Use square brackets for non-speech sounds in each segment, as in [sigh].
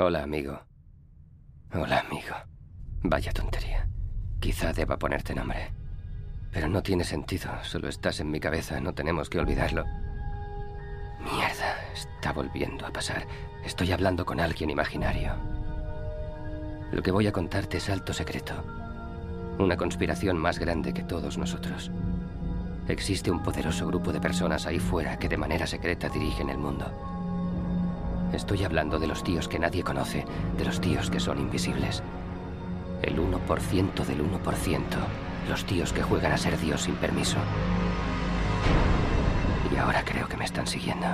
Hola, amigo. Hola, amigo. Vaya tontería. Quizá deba ponerte nombre. Pero no tiene sentido, solo estás en mi cabeza, no tenemos que olvidarlo. Mierda, está volviendo a pasar. Estoy hablando con alguien imaginario. Lo que voy a contarte es alto secreto. Una conspiración más grande que todos nosotros. Existe un poderoso grupo de personas ahí fuera que de manera secreta dirigen el mundo. Estoy hablando de los tíos que nadie conoce, de los tíos que son invisibles. El 1% del 1%. Los tíos que juegan a ser Dios sin permiso. Y ahora creo que me están siguiendo.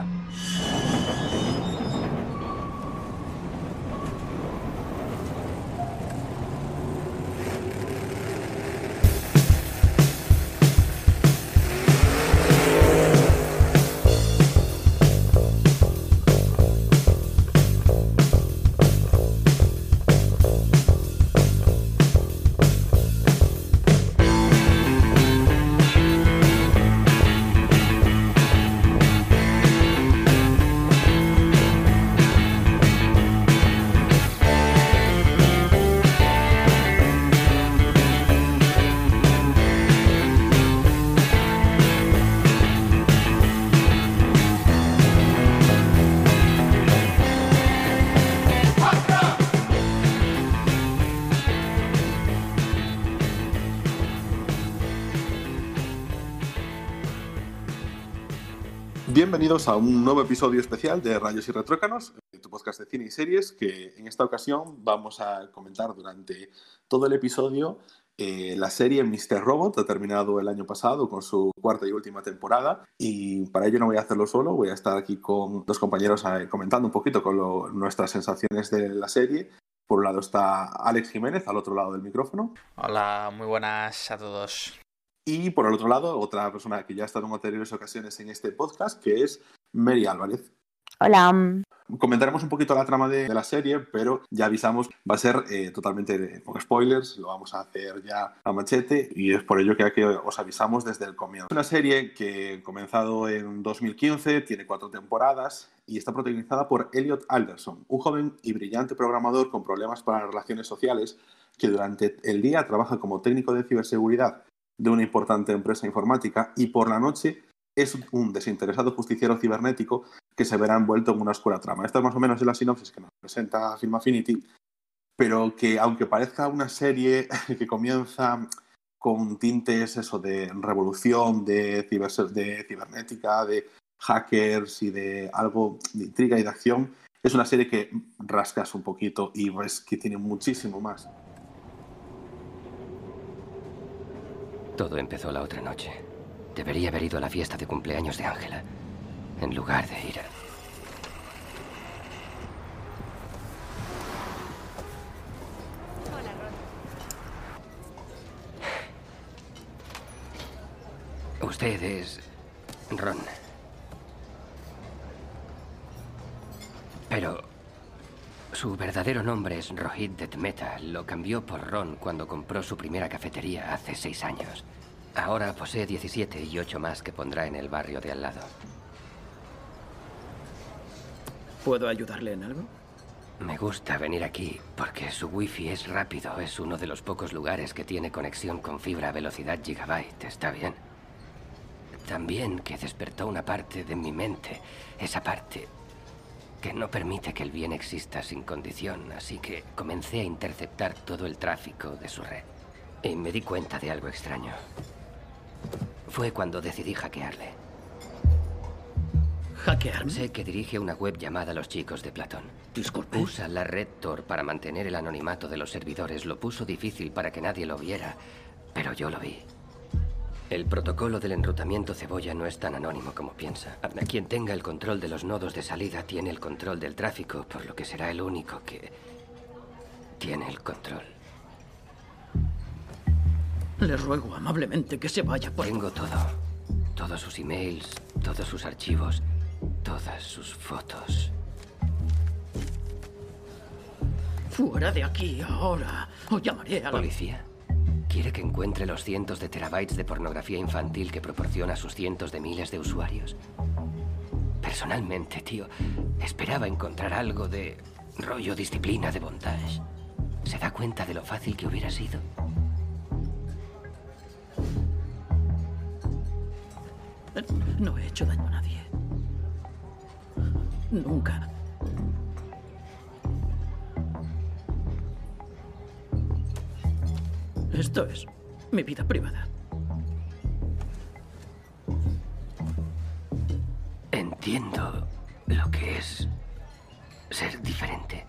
Bienvenidos a un nuevo episodio especial de Rayos y Retrócanos, eh, tu podcast de cine y series, que en esta ocasión vamos a comentar durante todo el episodio eh, la serie Mr. Robot, ha terminado el año pasado con su cuarta y última temporada, y para ello no voy a hacerlo solo, voy a estar aquí con dos compañeros eh, comentando un poquito con nuestras sensaciones de la serie. Por un lado está Alex Jiménez, al otro lado del micrófono. Hola, muy buenas a todos. Y por el otro lado, otra persona que ya ha estado en anteriores ocasiones en este podcast, que es Mary Álvarez. Hola. Comentaremos un poquito la trama de, la serie, pero ya avisamos, va a ser eh, totalmente con spoilers, lo vamos a hacer ya a machete y es por ello que, que os avisamos desde el comienzo. Es una serie que comenzado en 2015, tiene cuatro temporadas y está protagonizada por Elliot Alderson, un joven y brillante programador con problemas para las relaciones sociales que durante el día trabaja como técnico de ciberseguridad de una importante empresa informática y por la noche es un desinteresado justiciero cibernético que se verá envuelto en una oscura trama. Esta es más o menos la sinopsis que nos presenta Film Affinity, pero que aunque parezca una serie [laughs] que comienza con tintes eso de revolución, de, de cibernética, de hackers y de algo de intriga y de acción, es una serie que rascas un poquito y ves que tiene muchísimo más. Todo empezó la otra noche. Debería haber ido a la fiesta de cumpleaños de Ángela, en lugar de ir a... Usted es Ron. Pero su verdadero nombre es Rohit Detmeta. Lo cambió por Ron cuando compró su primera cafetería hace seis años. Ahora posee 17 y 8 más que pondrá en el barrio de al lado. ¿Puedo ayudarle en algo? Me gusta venir aquí porque su wifi es rápido. Es uno de los pocos lugares que tiene conexión con fibra a velocidad gigabyte. ¿Está bien? También que despertó una parte de mi mente. Esa parte que no permite que el bien exista sin condición, así que comencé a interceptar todo el tráfico de su red. Y me di cuenta de algo extraño. Fue cuando decidí hackearle. ¿Hackearme? Sé que dirige una web llamada Los Chicos de Platón. Disculpe. Usa la red Tor para mantener el anonimato de los servidores. Lo puso difícil para que nadie lo viera, pero yo lo vi. El protocolo del enrutamiento cebolla no es tan anónimo como piensa. Quien tenga el control de los nodos de salida tiene el control del tráfico, por lo que será el único que tiene el control. Le ruego amablemente que se vaya por... Tengo todo. Todos sus emails, todos sus archivos, todas sus fotos. Fuera de aquí ahora. O llamaré a la... ¿Policía? Quiere que encuentre los cientos de terabytes de pornografía infantil que proporciona a sus cientos de miles de usuarios. Personalmente, tío, esperaba encontrar algo de Rollo disciplina de bondage. ¿Se da cuenta de lo fácil que hubiera sido? No he hecho daño a nadie. Nunca. Esto es mi vida privada. Entiendo lo que es ser diferente.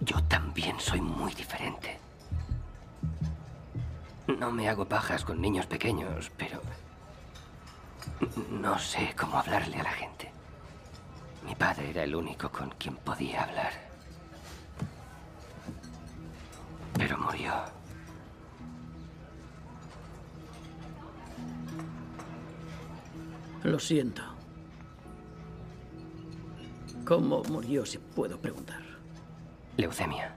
Yo también soy muy diferente. No me hago pajas con niños pequeños, pero no sé cómo hablarle a la gente. Mi padre era el único con quien podía hablar. Pero murió. Lo siento. ¿Cómo murió, si puedo preguntar? Leucemia.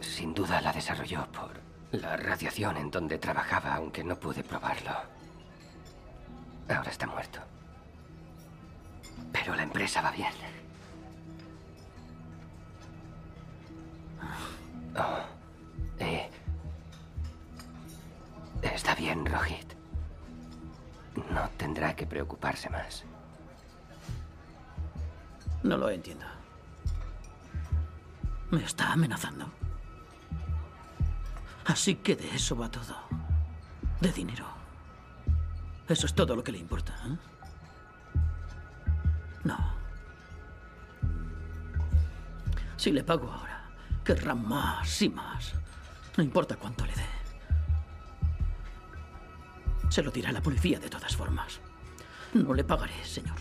Sin duda la desarrolló por la radiación en donde trabajaba, aunque no pude probarlo. Ahora está muerto. Pero la empresa va bien. Oh, eh, está bien, Rohit. No tendrá que preocuparse más. No lo entiendo. Me está amenazando. Así que de eso va todo. De dinero. Eso es todo lo que le importa. ¿eh? No. Si le pago ahora, querrá más y más. No importa cuánto le dé. Se lo dirá la policía de todas formas. No le pagaré, señor.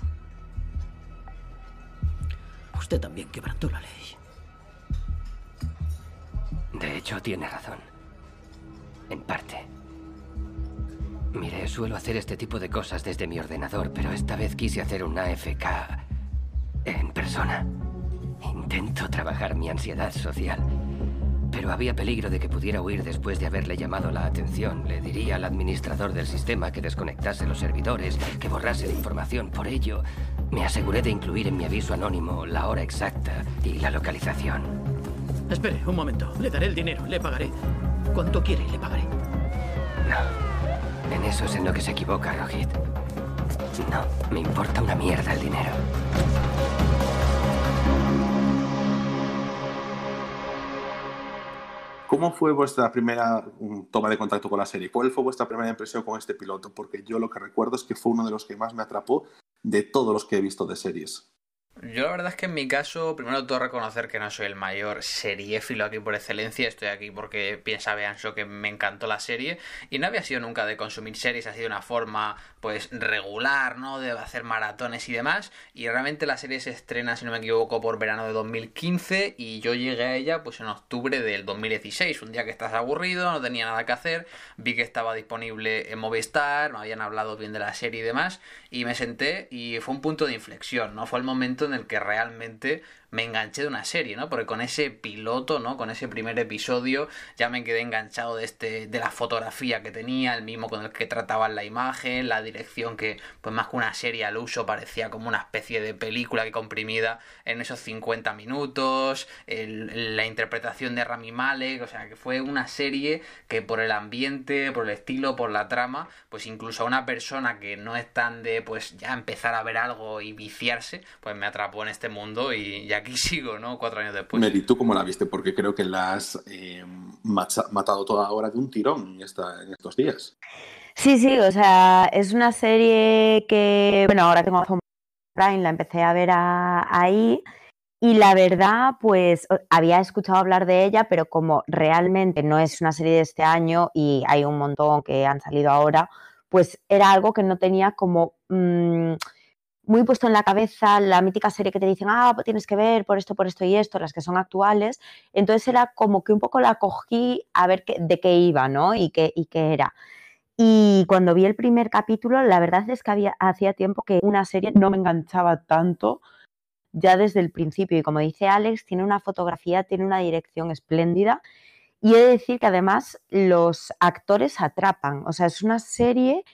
Usted también quebrantó la ley. De hecho, tiene razón. En parte. Mire, suelo hacer este tipo de cosas desde mi ordenador, pero esta vez quise hacer una AFK en persona. Intento trabajar mi ansiedad social. Pero había peligro de que pudiera huir después de haberle llamado la atención. Le diría al administrador del sistema que desconectase los servidores, que borrase la información. Por ello, me aseguré de incluir en mi aviso anónimo la hora exacta y la localización. Espere, un momento. Le daré el dinero, le pagaré. ¿Cuánto quiere y le pagaré? No. En eso es en lo que se equivoca, Rohit. No, me importa una mierda el dinero. ¿Cómo fue vuestra primera um, toma de contacto con la serie? ¿Cuál fue vuestra primera impresión con este piloto? Porque yo lo que recuerdo es que fue uno de los que más me atrapó de todos los que he visto de series. Yo la verdad es que en mi caso, primero todo reconocer que no soy el mayor seriéfilo aquí por excelencia, estoy aquí porque piensa Beanso que me encantó la serie y no había sido nunca de consumir series, ha sido una forma pues regular, ¿no? De hacer maratones y demás y realmente la serie se estrena, si no me equivoco, por verano de 2015 y yo llegué a ella pues en octubre del 2016, un día que estás aburrido, no tenía nada que hacer, vi que estaba disponible en Movistar, me habían hablado bien de la serie y demás y me senté y fue un punto de inflexión, ¿no? Fue el momento en el que realmente me enganché de una serie, ¿no? Porque con ese piloto, ¿no? Con ese primer episodio ya me quedé enganchado de este de la fotografía que tenía, el mismo con el que trataban la imagen, la dirección que pues más que una serie al uso parecía como una especie de película que comprimida en esos 50 minutos, la interpretación de Rami Malek, o sea, que fue una serie que por el ambiente, por el estilo, por la trama, pues incluso a una persona que no es tan de pues ya empezar a ver algo y viciarse, pues me atrapó en este mundo y ya aquí sigo, ¿no? Cuatro años después. Mary, ¿tú cómo la viste? Porque creo que la has eh, matado toda ahora de un tirón esta- en estos días. Sí, sí, o sea, es una serie que, bueno, ahora tengo Amazon Prime, la empecé a ver a- ahí y la verdad, pues había escuchado hablar de ella, pero como realmente no es una serie de este año y hay un montón que han salido ahora, pues era algo que no tenía como mm, muy puesto en la cabeza, la mítica serie que te dicen, ah, pues tienes que ver por esto, por esto y esto, las que son actuales. Entonces era como que un poco la cogí a ver qué- de qué iba, ¿no? Y qué, y qué era. Y cuando vi el primer capítulo, la verdad es que había, hacía tiempo que una serie no me enganchaba tanto ya desde el principio. Y como dice Alex, tiene una fotografía, tiene una dirección espléndida. Y he de decir que además los actores atrapan. O sea, es una serie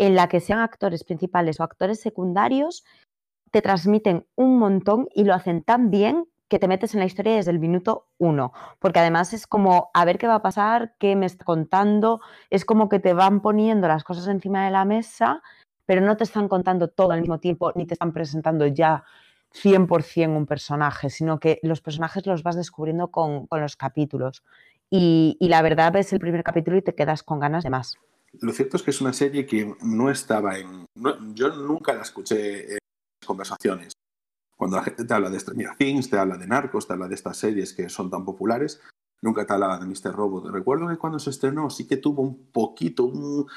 en la que sean actores principales o actores secundarios, te transmiten un montón y lo hacen tan bien que te metes en la historia desde el minuto uno, porque además es como a ver qué va a pasar, qué me está contando, es como que te van poniendo las cosas encima de la mesa, pero no te están contando todo al mismo tiempo, ni te están presentando ya 100% un personaje, sino que los personajes los vas descubriendo con, los capítulos. Y, la verdad ves el primer capítulo y te quedas con ganas de más. Lo cierto es que es una serie que no estaba en... yo nunca la escuché en conversaciones. Cuando la gente te habla de Stranger Things, te habla de Narcos, te habla de estas series que son tan populares, nunca te hablaba de Mr. Robot. Recuerdo que cuando se estrenó sí que tuvo un poquito, un,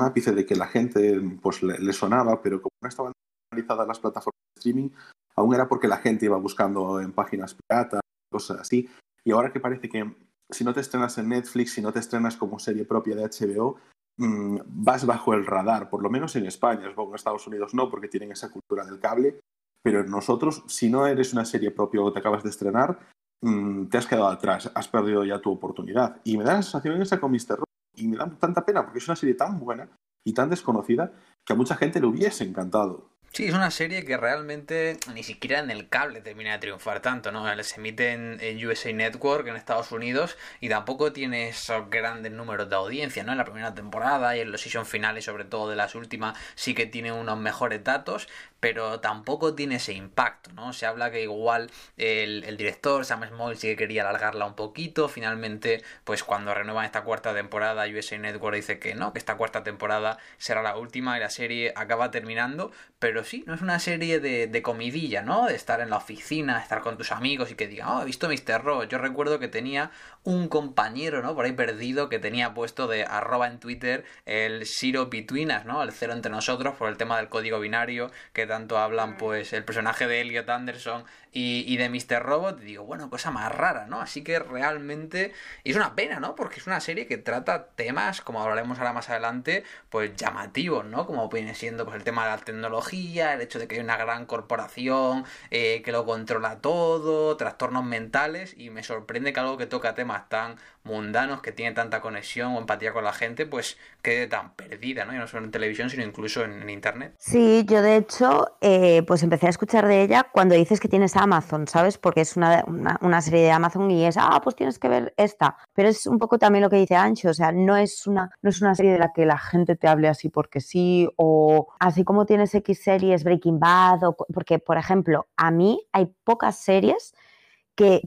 ápice de que la gente pues, le, sonaba, pero como no estaban analizadas las plataformas de streaming, aún era porque la gente iba buscando en páginas piratas, cosas así. Y ahora que parece que si no te estrenas en Netflix, si no te estrenas como serie propia de HBO, mm, vas bajo el radar, por lo menos en España. En Estados Unidos no, porque tienen esa cultura del cable, pero nosotros, si no eres una serie propia o te acabas de estrenar, mm, te has quedado atrás, has perdido ya tu oportunidad. Y me da la sensación esa con Mr. Robot, y me da tanta pena porque es una serie tan buena y tan desconocida que a mucha gente le hubiese encantado. Sí, es una serie que realmente ni siquiera en el cable termina de triunfar tanto, ¿no? Se emite en, USA Network en Estados Unidos y tampoco tiene esos grandes números de audiencia, ¿no? En la primera temporada y en los season finales, sobre todo de las últimas, sí que tiene unos mejores datos, pero tampoco tiene ese impacto, ¿no? Se habla que igual el, director, Sam Small, sí que quería alargarla un poquito, finalmente, pues cuando renuevan esta cuarta temporada, USA Network dice que no, que esta cuarta temporada será la última y la serie acaba terminando, pero sí, no es una serie de, comidilla, ¿no? De estar en la oficina, estar con tus amigos y que digan, oh, he visto Mr. Robot. Yo recuerdo que tenía un compañero, ¿no? Por ahí perdido, que tenía puesto de arroba en Twitter el zero between us, ¿no? El cero entre nosotros por el tema del código binario que tanto hablan, pues, el personaje de Elliot Anderson y, de Mr. Robot, digo, bueno, cosa más rara, ¿no? Así que realmente, y es una pena, ¿no? Porque es una serie que trata temas, como hablaremos ahora más adelante, pues llamativos, ¿no? Como viene siendo pues, el tema de la tecnología, el hecho de que hay una gran corporación eh, que lo controla todo, trastornos mentales, y me sorprende que algo que toca temas tan mundanos, que tiene tanta conexión o empatía con la gente, pues quede tan perdida, ¿no? Y no solo en televisión, sino incluso en, internet. Sí, yo de hecho, eh, pues empecé a escuchar de ella cuando dices que tienes Amazon, ¿sabes? Porque es una, una, serie de Amazon y es, ah, pues tienes que ver esta. Pero es un poco también lo que dice Ancho, o sea, no es una, no es una serie de la que la gente te hable así porque sí, o así como tienes X series, Breaking Bad, o, porque, por ejemplo, a mí hay pocas series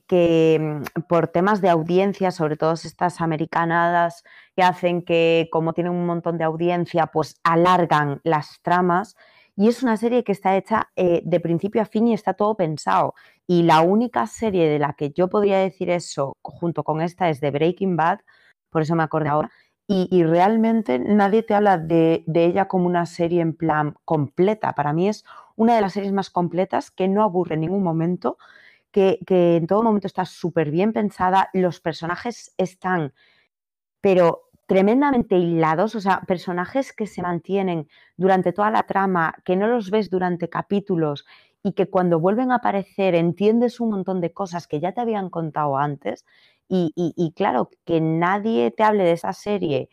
que, mm, por temas de audiencia, sobre todo estas americanadas que hacen que como tienen un montón de audiencia, pues alargan las tramas. Y es una serie que está hecha eh, de principio a fin y está todo pensado. Y la única serie de la que yo podría decir eso junto con esta es de Breaking Bad, por eso me acordé ahora. Y, realmente nadie te habla de, de ella como una serie en plan completa. Para mí es una de las series más completas que no aburre en ningún momento que, en todo momento está súper bien pensada, los personajes están, pero tremendamente hilados, o sea, personajes que se mantienen durante toda la trama, que no los ves durante capítulos y que cuando vuelven a aparecer entiendes un montón de cosas que ya te habían contado antes. Y, claro, que nadie te hable de esa serie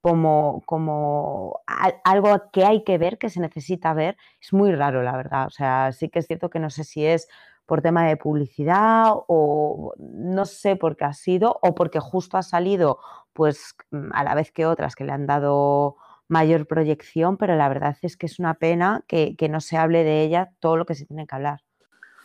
como, como algo que hay que ver, que se necesita ver, es muy raro, la verdad. O sea, sí que es cierto que no sé si es por tema de publicidad o no sé por qué ha sido o porque justo ha salido pues mm, a la vez que otras que le han dado mayor proyección, pero la verdad es que es una pena que, no se hable de ella todo lo que se tiene que hablar.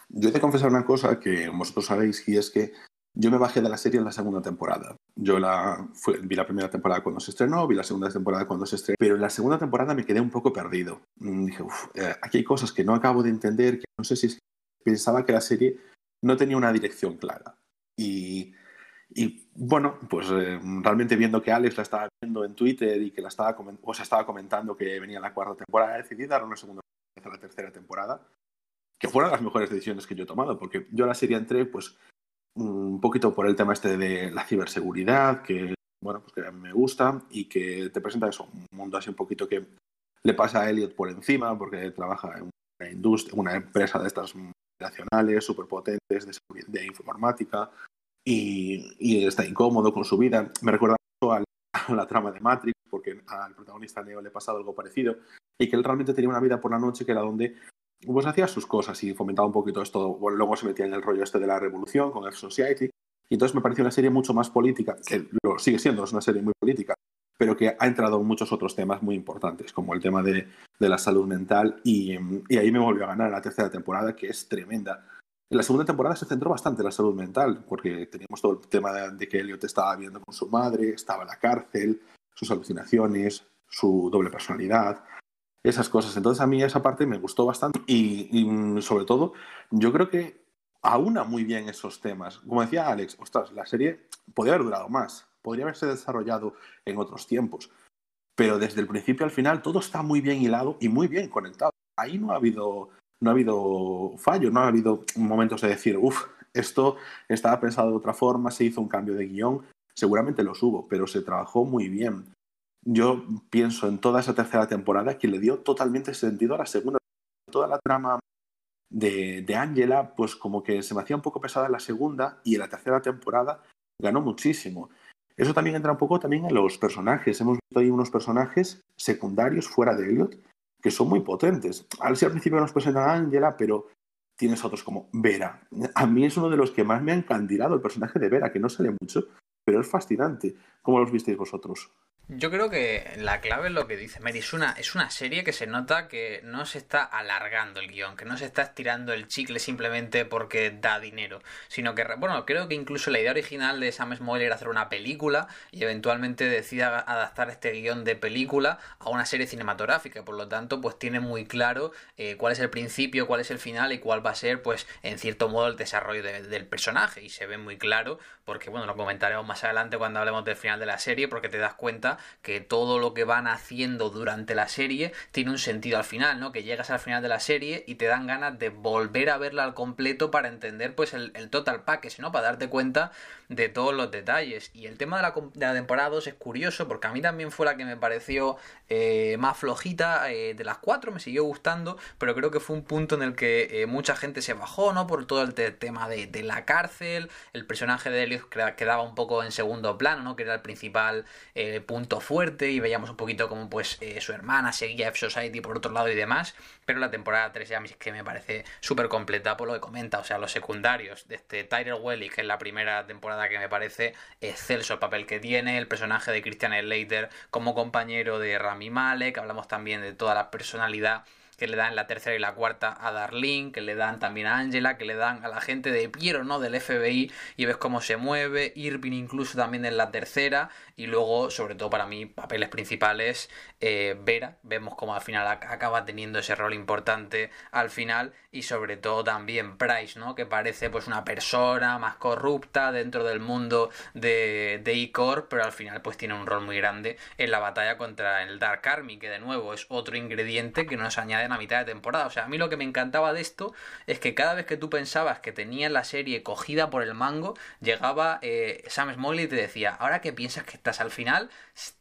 Yo de confesar una cosa que vosotros sabéis y es que yo me bajé de la serie en la segunda temporada. Yo la, vi la primera temporada cuando se estrenó, vi la segunda temporada cuando se estrenó, pero en la segunda temporada me quedé un poco perdido. Mm, dije, eh, aquí hay cosas que no acabo de entender, que no sé si es pensaba que la serie no tenía una dirección clara. Y, bueno, pues eh, realmente viendo que Alex la estaba viendo en Twitter y que la estaba, o se estaba comentando que venía la cuarta temporada, decidí dar una segunda a la tercera temporada, que fueron las mejores decisiones que yo he tomado, porque yo a la serie entré pues un poquito por el tema este de la ciberseguridad, que bueno, pues que me gusta y que te presenta eso, un mundo así un poquito que le pasa a Elliot por encima, porque trabaja en una industria, una empresa de estas nacionales, superpotentes de, de informática y, está incómodo con su vida. Me recuerda mucho a la, trama de Matrix, porque al protagonista Neo le ha pasado algo parecido y que él realmente tenía una vida por la noche que era donde pues hacía sus cosas y fomentaba un poquito esto. luego se metía en el rollo este de la revolución con F-Society. Y entonces me pareció una serie mucho más política, lo sigue siendo, es una serie muy política, pero que ha entrado en muchos otros temas muy importantes, como el tema de, la salud mental. Y, y, ahí me volvió a ganar la tercera temporada, que es tremenda. En la segunda temporada se centró bastante en la salud mental, porque teníamos todo el tema de, que Elliot estaba viviendo con su madre, estaba en la cárcel, sus alucinaciones, su doble personalidad, esas cosas. Entonces a mí esa parte me gustó bastante y, mm, sobre todo yo creo que aúna muy bien esos temas. Como decía Alex, ostras, la serie podría haber durado más, podría haberse desarrollado en otros tiempos, pero desde el principio al final todo está muy bien hilado y muy bien conectado. Ahí no ha habido, no ha habido fallo, no ha habido momentos de decir, uff, esto estaba pensado de otra forma, se hizo un cambio de guion, seguramente los hubo, pero se trabajó muy bien yo pienso en toda esa tercera temporada que le dio totalmente sentido a la segunda. Toda la trama de, de Angela, pues como que se me hacía un poco pesada en la segunda y en la tercera temporada ganó muchísimo. Eso también entra un poco también en los personajes. Hemos visto ahí unos personajes secundarios fuera de Elliot que son muy potentes. Al ser al principio nos presenta a Angela, pero tienes otros como Vera. A mí es uno de los que más me ha encandilado el personaje de Vera, que no sale mucho, pero es fascinante. ¿Cómo los visteis vosotros? Yo creo que la clave es lo que dice Mary. Es una, es una serie que se nota que no se está alargando el guion, que no se está estirando el chicle simplemente porque da dinero, sino que, bueno, creo que incluso la idea original de Sam Small era hacer una película y eventualmente decida adaptar este guion de película a una serie cinematográfica. Por lo tanto, pues tiene muy claro eh, cuál es el principio, cuál es el final y cuál va a ser, pues, en cierto modo, el desarrollo del personaje. Y se ve muy claro, porque, bueno, lo comentaremos más adelante cuando hablemos del final de la serie, porque te das cuenta que todo lo que van haciendo durante la serie tiene un sentido al final, ¿no? Que llegas al final de la serie y te dan ganas de volver a verla al completo para entender pues el, total package, ¿no? Para darte cuenta de todos los detalles. Y el tema de la, de la temporada 2 es curioso porque a mí también fue la que me pareció eh, más flojita eh, de las cuatro, me siguió gustando, pero creo que fue un punto en el que eh, mucha gente se bajó, ¿no? Por todo el tema de, de, la cárcel, el personaje de Elliot quedaba un poco en segundo plano, ¿no? Que era el principal punto fuerte y veíamos un poquito como pues eh, su hermana seguía F-Society por otro lado y demás, pero la temporada 3 ya que me parece súper completa por lo que comenta, o sea, los secundarios de este Tyler Welly, que es la primera temporada que me parece excelso el papel que tiene, el personaje de Christian Slater como compañero de Rami Malek, hablamos también de toda la personalidad que le dan la tercera y la cuarta a Darlene, que le dan también a Angela, que le dan a la gente de Piero, ¿no? Del FBI, y ves cómo se mueve, Irving incluso también en la tercera, y luego, sobre todo para mí, papeles principales, eh, Vera, vemos cómo al final acaba teniendo ese rol importante al final, y sobre todo también Price, ¿no? Que parece pues una persona más corrupta dentro del mundo de, de E-Core, pero al final pues tiene un rol muy grande en la batalla contra el Dark Army, que de nuevo es otro ingrediente que nos añade en la mitad de temporada. O sea, a mí lo que me encantaba de esto es que cada vez que tú pensabas que tenías la serie cogida por el mango, llegaba eh, Sam Smalley y te decía, ahora que piensas que estás al final,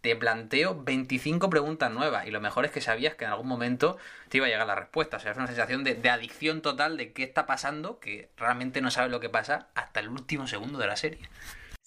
te planteo 25 preguntas nuevas. Y lo mejor es que sabías que en algún momento te iba a llegar la respuesta. O sea, es una sensación de, de adicción total de qué está pasando, que realmente no sabes lo que pasa hasta el último segundo de la serie.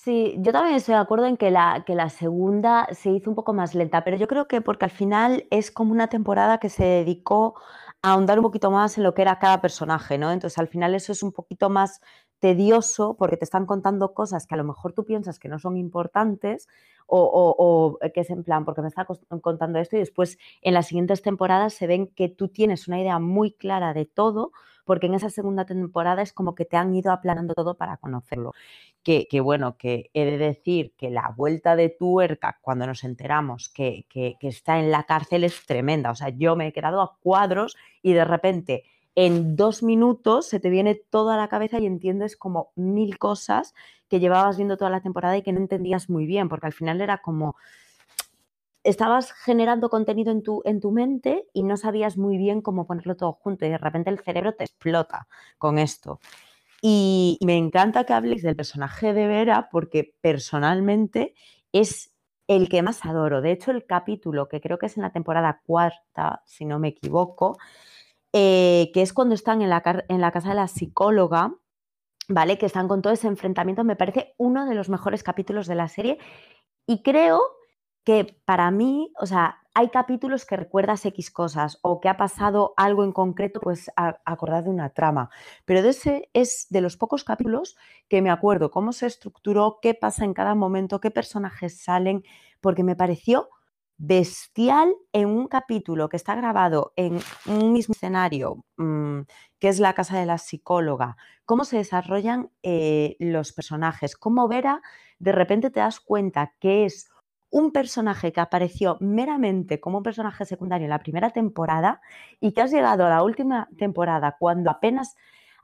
Sí, yo también estoy de acuerdo en que la, que la segunda se hizo un poco más lenta, pero yo creo que porque al final es como una temporada que se dedicó a ahondar un poquito más en lo que era cada personaje, ¿no? Entonces al final eso es un poquito más tedioso porque te están contando cosas que a lo mejor tú piensas que no son importantes o, o, que es en plan, porque me está contando esto y después en las siguientes temporadas se ven que tú tienes una idea muy clara de todo porque en esa segunda temporada es como que te han ido aplanando todo para conocerlo. Que, bueno, que he de decir que la vuelta de tuerca cuando nos enteramos que, que, está en la cárcel es tremenda. O sea, yo me he quedado a cuadros y de repente en dos minutos se te viene toda la cabeza y entiendes como mil cosas que llevabas viendo toda la temporada y que no entendías muy bien, porque al final era como estabas generando contenido en tu, en tu mente y no sabías muy bien cómo ponerlo todo junto y de repente el cerebro te explota con esto. Y me encanta que habléis del personaje de Vera porque personalmente es el que más adoro. De hecho, el capítulo, que creo que es en la temporada cuarta, si no me equivoco, eh, que es cuando están en la, en la casa de la psicóloga, ¿vale? Que están con todo ese enfrentamiento, me parece uno de los mejores capítulos de la serie. Y creo que para mí, o sea, hay capítulos que recuerdas X cosas o que ha pasado algo en concreto, pues acordar de una trama. Pero de ese es de los pocos capítulos que me acuerdo cómo se estructuró, qué pasa en cada momento, qué personajes salen, porque me pareció bestial en un capítulo que está grabado en un mismo escenario, mm, que es la casa de la psicóloga, cómo se desarrollan eh, los personajes, cómo Vera de repente te das cuenta que es un personaje que apareció meramente como un personaje secundario en la primera temporada y que has llegado a la última temporada cuando apenas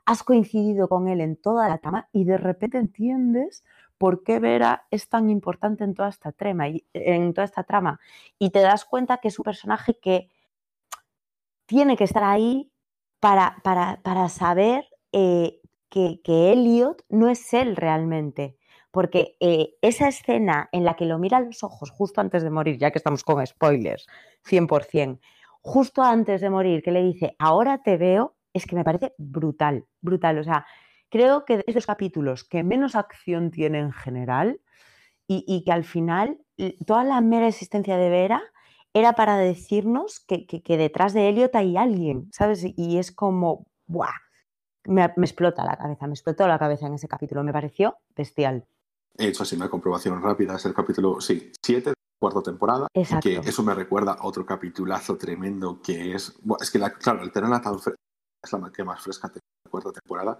has coincidido con él en toda la trama y de repente entiendes por qué Vera es tan importante en toda esta trama y, en toda esta trama. Y te das cuenta que es un personaje que tiene que estar ahí para, para, saber eh, que, que Elliot no es él realmente porque eh, esa escena en la que lo mira a los ojos justo antes de morir, ya que estamos con spoilers, 100%, justo antes de morir, que le dice, ahora te veo, es que me parece brutal, brutal. O sea, creo que es de los capítulos que menos acción tiene en general y, que al final toda la mera existencia de Vera era para decirnos que, detrás de Elliot hay alguien, ¿sabes? Y es como, ¡buah! Me, me explota la cabeza, me explotó la cabeza en ese capítulo, me pareció bestial. He hecho así una comprobación rápida, es el capítulo, sí, 7, cuarta temporada. Exacto. Que eso me recuerda a otro capitulazo tremendo que es. es que, la, claro, el es la que más fresca de la cuarta temporada,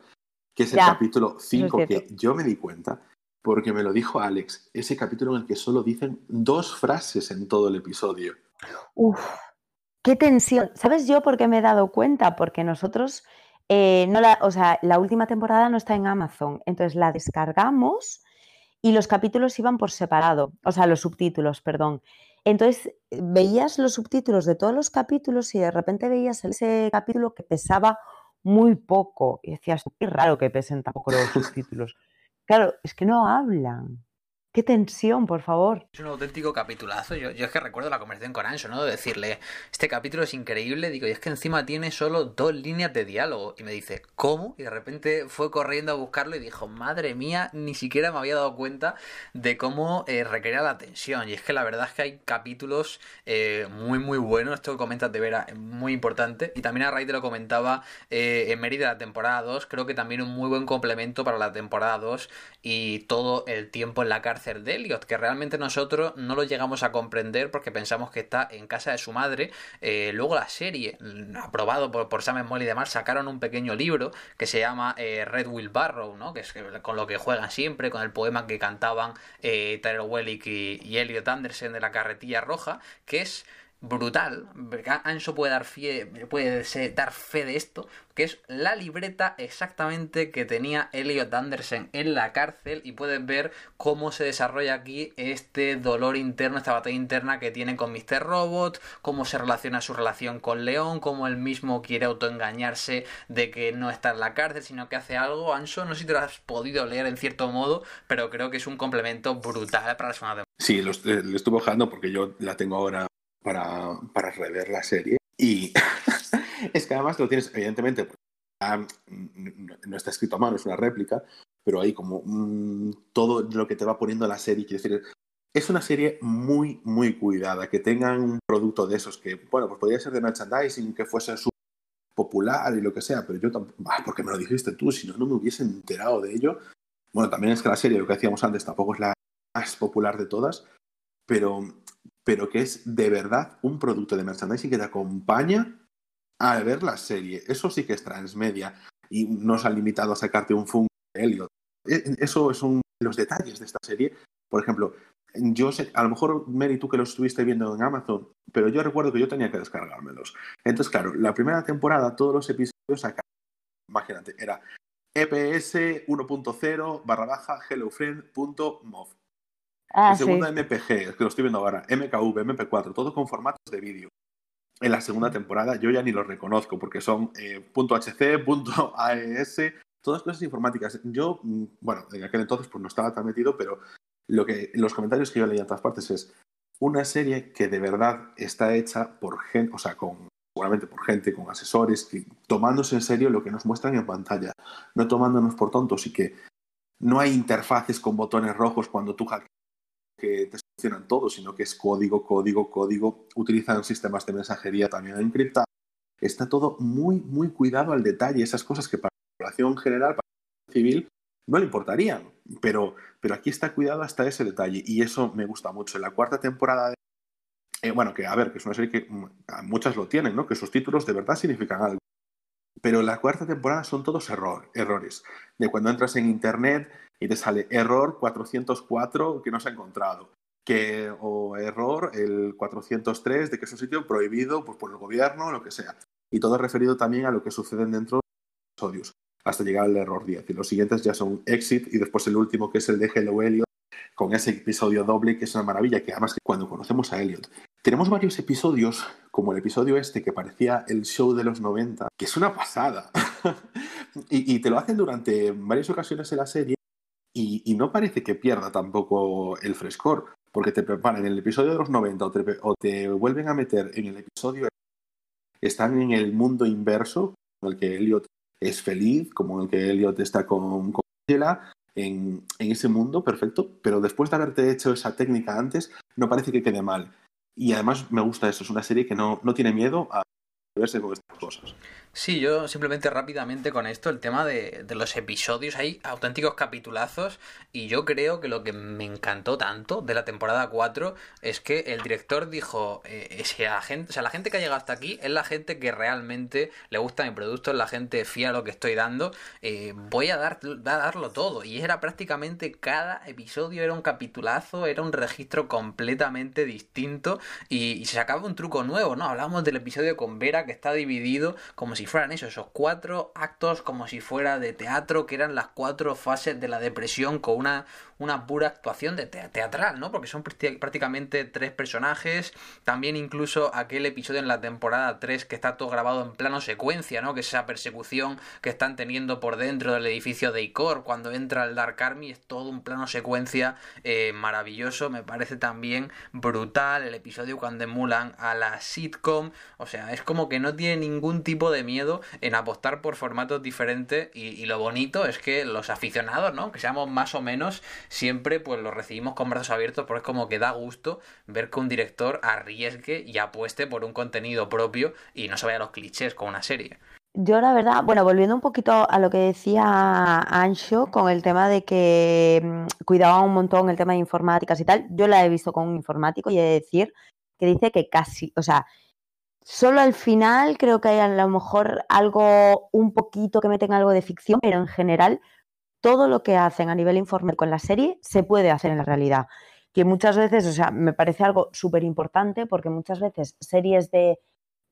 que es el capítulo 5, que yo me di cuenta porque me lo dijo Alex. Ese capítulo en el que solo dicen dos frases en todo el episodio. Uf, qué tensión. ¿Sabes yo por qué me he dado cuenta? Porque nosotros. Eh, no la, o sea, la última temporada no está en Amazon, entonces la descargamos y los capítulos iban por separado, o sea, los subtítulos, perdón. Entonces veías los subtítulos de todos los capítulos y de repente veías ese capítulo que pesaba muy poco y decías, qué raro que pesen tampoco los subtítulos. Claro, es que no hablan. Qué tensión, por favor. Es un auténtico capitulazo. Yo, yo es que recuerdo la conversación con Ancho, ¿no? De decirle, este capítulo es increíble. Digo, y es que encima tiene solo dos líneas de diálogo. Y me dice, ¿cómo? Y de repente fue corriendo a buscarlo y dijo, madre mía, ni siquiera me había dado cuenta de cómo eh, requería la tensión. Y es que la verdad es que hay capítulos eh, muy, muy buenos. Esto que comentas de Vera es muy importante. Y también a raíz de lo comentaba eh, en Mérida la temporada 2. Creo que también un muy buen complemento para la temporada 2 y todo el tiempo en la cárcel de Elliot, que realmente nosotros no lo llegamos a comprender porque pensamos que está en casa de su madre. Eh, luego la serie, aprobado por, por Sam Small y demás, sacaron un pequeño libro que se llama eh, Red Will Barrow, ¿no? que es con lo que juegan siempre, con el poema que cantaban eh, Tyler Wellick y, y Elliot Anderson de la carretilla roja, que es brutal, Anso puede dar, puede dar fe de esto, que es la libreta exactamente que tenía Elliot Anderson en la cárcel y puedes ver cómo se desarrolla aquí este dolor interno, esta batalla interna que tiene con Mr. Robot, cómo se relaciona su relación con León, cómo él mismo quiere autoengañarse de que no está en la cárcel, sino que hace algo. Anso, no sé si te lo has podido leer en cierto modo, pero creo que es un complemento brutal para la semana de... Sí, lo estuve bajando porque yo la tengo ahora para, para rever la serie. Y [laughs] es que además lo tienes, evidentemente, no está escrito a mano, es una réplica, pero ahí como mm, todo lo que te va poniendo la serie, quiero decir, es una serie muy, muy cuidada, que tengan un producto de esos que, bueno, pues podría ser de merchandising, que fuese su popular y lo que sea, pero yo tampoco, ah, porque me lo dijiste tú, si no, no me hubiese enterado de ello. Bueno, también es que la serie, lo que decíamos antes, tampoco es la más popular de todas, pero pero que es de verdad un producto de merchandising que te acompaña a ver la serie. Eso sí que es transmedia y no se ha limitado a sacarte un Funko de Elliot. Eso son los detalles de esta serie. Por ejemplo, yo sé, a lo mejor Mary, tú que lo estuviste viendo en Amazon, pero yo recuerdo que yo tenía que descargármelos. Entonces, claro, la primera temporada, todos los episodios acá, imagínate, era EPS 1.0 barra baja hellofriend.mov. Ah, el segundo MPG, es que lo estoy viendo ahora, MKV, MP4, todo con formatos de vídeo. En la segunda temporada yo ya ni los reconozco porque son eh, .hc, .aes, [laughs] todas cosas informáticas. Yo, mm, bueno, en aquel entonces pues no estaba tan metido, pero lo que, los comentarios que yo leía en todas partes es una serie que de verdad está hecha por gente, o sea, con, seguramente por gente, con asesores, que, tomándose en serio lo que nos muestran en pantalla, no tomándonos por tontos y que no hay interfaces con botones rojos cuando tú que te funcionan todos, sino que es código, código, código. Utilizan sistemas de mensajería también encriptados. Está todo muy, muy cuidado al detalle. Esas cosas que para la población general, para la civil, no le importarían. Pero, pero aquí está cuidado hasta ese detalle. Y eso me gusta mucho. En la cuarta temporada de eh, bueno, que a ver, que es una serie que mm, muchas lo tienen, ¿no? Que sus títulos de verdad significan algo. Pero la cuarta temporada son todos error, errores. De cuando entras en internet y te sale error 404 que no se ha encontrado. Que, o error el 403 de que es un sitio prohibido pues, por el gobierno o lo que sea. Y todo referido también a lo que sucede dentro de los episodios, hasta llegar al error 10. Y los siguientes ya son exit y después el último que es el de Hello Elliot, con ese episodio doble que es una maravilla, que además cuando conocemos a Elliot tenemos varios episodios, como el episodio este que parecía el show de los 90, que es una pasada. [laughs] y, te lo hacen durante varias ocasiones en la serie y, no parece que pierda tampoco el frescor, porque te preparan en el episodio de los 90 o te, vuelven a meter en el episodio. Están en el mundo inverso, en el que Elliot es feliz, como en el que Elliot está con, con Angela, en, en, ese mundo perfecto, pero después de haberte hecho esa técnica antes, no parece que quede mal. Y además me gusta eso, es una serie que no, no tiene miedo a verse con estas cosas. Sí, yo simplemente rápidamente con esto, el tema de, de, los episodios, hay auténticos capitulazos y yo creo que lo que me encantó tanto de la temporada 4 es que el director dijo, eh, la gente, o sea, la gente que ha llegado hasta aquí es la gente que realmente le gusta mi producto, es la gente fía a lo que estoy dando, eh, voy a, dar, a darlo todo y era prácticamente cada episodio era un capitulazo, era un registro completamente distinto y, y se sacaba un truco nuevo, ¿no? Hablamos del episodio con Vera que está dividido como si fueran eso, esos cuatro actos como si fuera de teatro, que eran las cuatro fases de la depresión con una, una pura actuación de teatral, ¿no? Porque son prácticamente tres personajes. También incluso aquel episodio en la temporada 3 que está todo grabado en plano secuencia, ¿no? Que es esa persecución que están teniendo por dentro del edificio de Icor cuando entra el Dark Army. Es todo un plano secuencia eh, maravilloso. Me parece también brutal el episodio cuando emulan a la sitcom. O sea, es como que no tiene ningún tipo de miedo en apostar por formatos diferentes. Y, y lo bonito es que los aficionados, ¿no? Que seamos más o menos siempre pues lo recibimos con brazos abiertos porque es como que da gusto ver que un director arriesgue y apueste por un contenido propio y no se vaya a los clichés con una serie. Yo la verdad, bueno, volviendo un poquito a lo que decía Ancho con el tema de que mm, cuidaba un montón el tema de informáticas y tal, yo la he visto con un informático y he de decir que dice que casi, o sea, solo al final creo que hay a lo mejor algo, un poquito que meten algo de ficción, pero en general todo lo que hacen a nivel informático en la serie se puede hacer en la realidad. Que muchas veces, o sea, me parece algo súper importante porque muchas veces series de,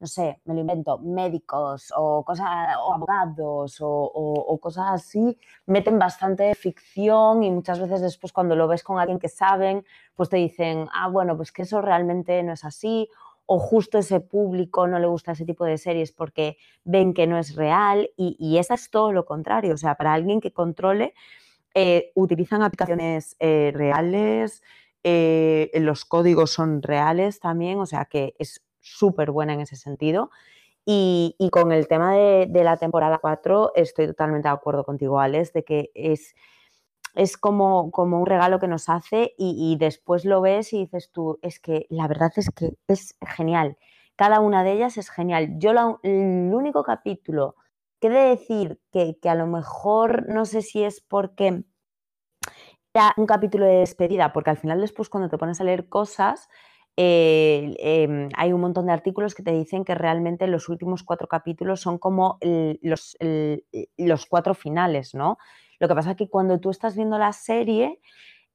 no sé, me lo invento, médicos o cosas, o abogados o, cosas así, meten bastante ficción y muchas veces después cuando lo ves con alguien que saben, pues te dicen, ah, bueno, pues que eso realmente no es así o justo ese público no le gusta ese tipo de series porque ven que no es real y, y esa es todo lo contrario. O sea, para alguien que controle, eh, utilizan aplicaciones eh, reales, eh, los códigos son reales también, o sea que es súper buena en ese sentido. Y, y con el tema de, de, la temporada 4 estoy totalmente de acuerdo contigo, Alex, de que es es como, como un regalo que nos hace y, y, después lo ves y dices tú, es que la verdad es que es genial. Cada una de ellas es genial. Yo la, el único capítulo que he de decir que, que a lo mejor no sé si es porque era un capítulo de despedida, porque al final después cuando te pones a leer cosas, eh, eh, hay un montón de artículos que te dicen que realmente los últimos cuatro capítulos son como los, el, los, cuatro finales, ¿no? Lo que pasa es que cuando tú estás viendo la serie,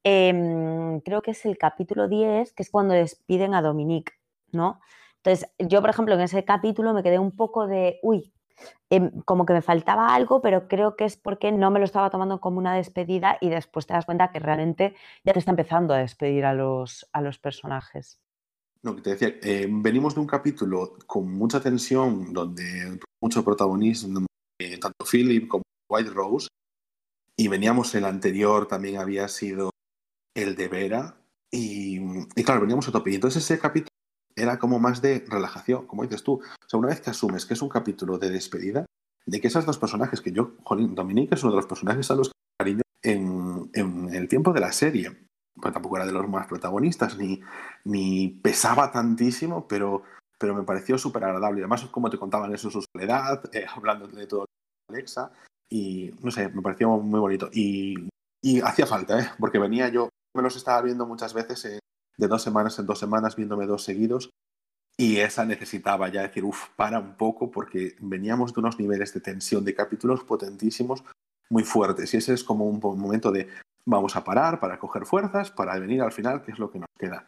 eh, creo que es el capítulo 10, que es cuando despiden a Dominique, ¿no? Entonces, yo, por ejemplo, en ese capítulo me quedé un poco de, uy, eh, como que me faltaba algo, pero creo que es porque no me lo estaba tomando como una despedida y después te das cuenta que realmente ya te está empezando a despedir a los, a los personajes. No, que te decía, eh, venimos de un capítulo con mucha tensión, donde mucho protagonismo, eh, tanto Philip como White Rose, y veníamos, el anterior también había sido el de Vera. Y, y, claro, veníamos a tope. Entonces ese capítulo era como más de relajación, como dices tú. O sea, una vez que asumes que es un capítulo de despedida, de que esos dos personajes, que yo, Jolín, Dominique es uno de los personajes a los que cariño en, en el tiempo de la serie. Pues tampoco era de los más protagonistas, ni, ni pesaba tantísimo, pero, pero me pareció súper agradable. Además, como te contaban eso, su soledad, eh, [laughs] hablando de todo Alexa, y no sé, me pareció muy bonito. Y, y hacía falta, ¿eh? porque venía yo, me los estaba viendo muchas veces eh, de dos semanas en dos semanas, viéndome dos seguidos, y esa necesitaba ya decir, uff, para un poco, porque veníamos de unos niveles de tensión, de capítulos potentísimos, muy fuertes, y ese es como un momento de, vamos a parar para coger fuerzas, para venir al final, que es lo que nos queda.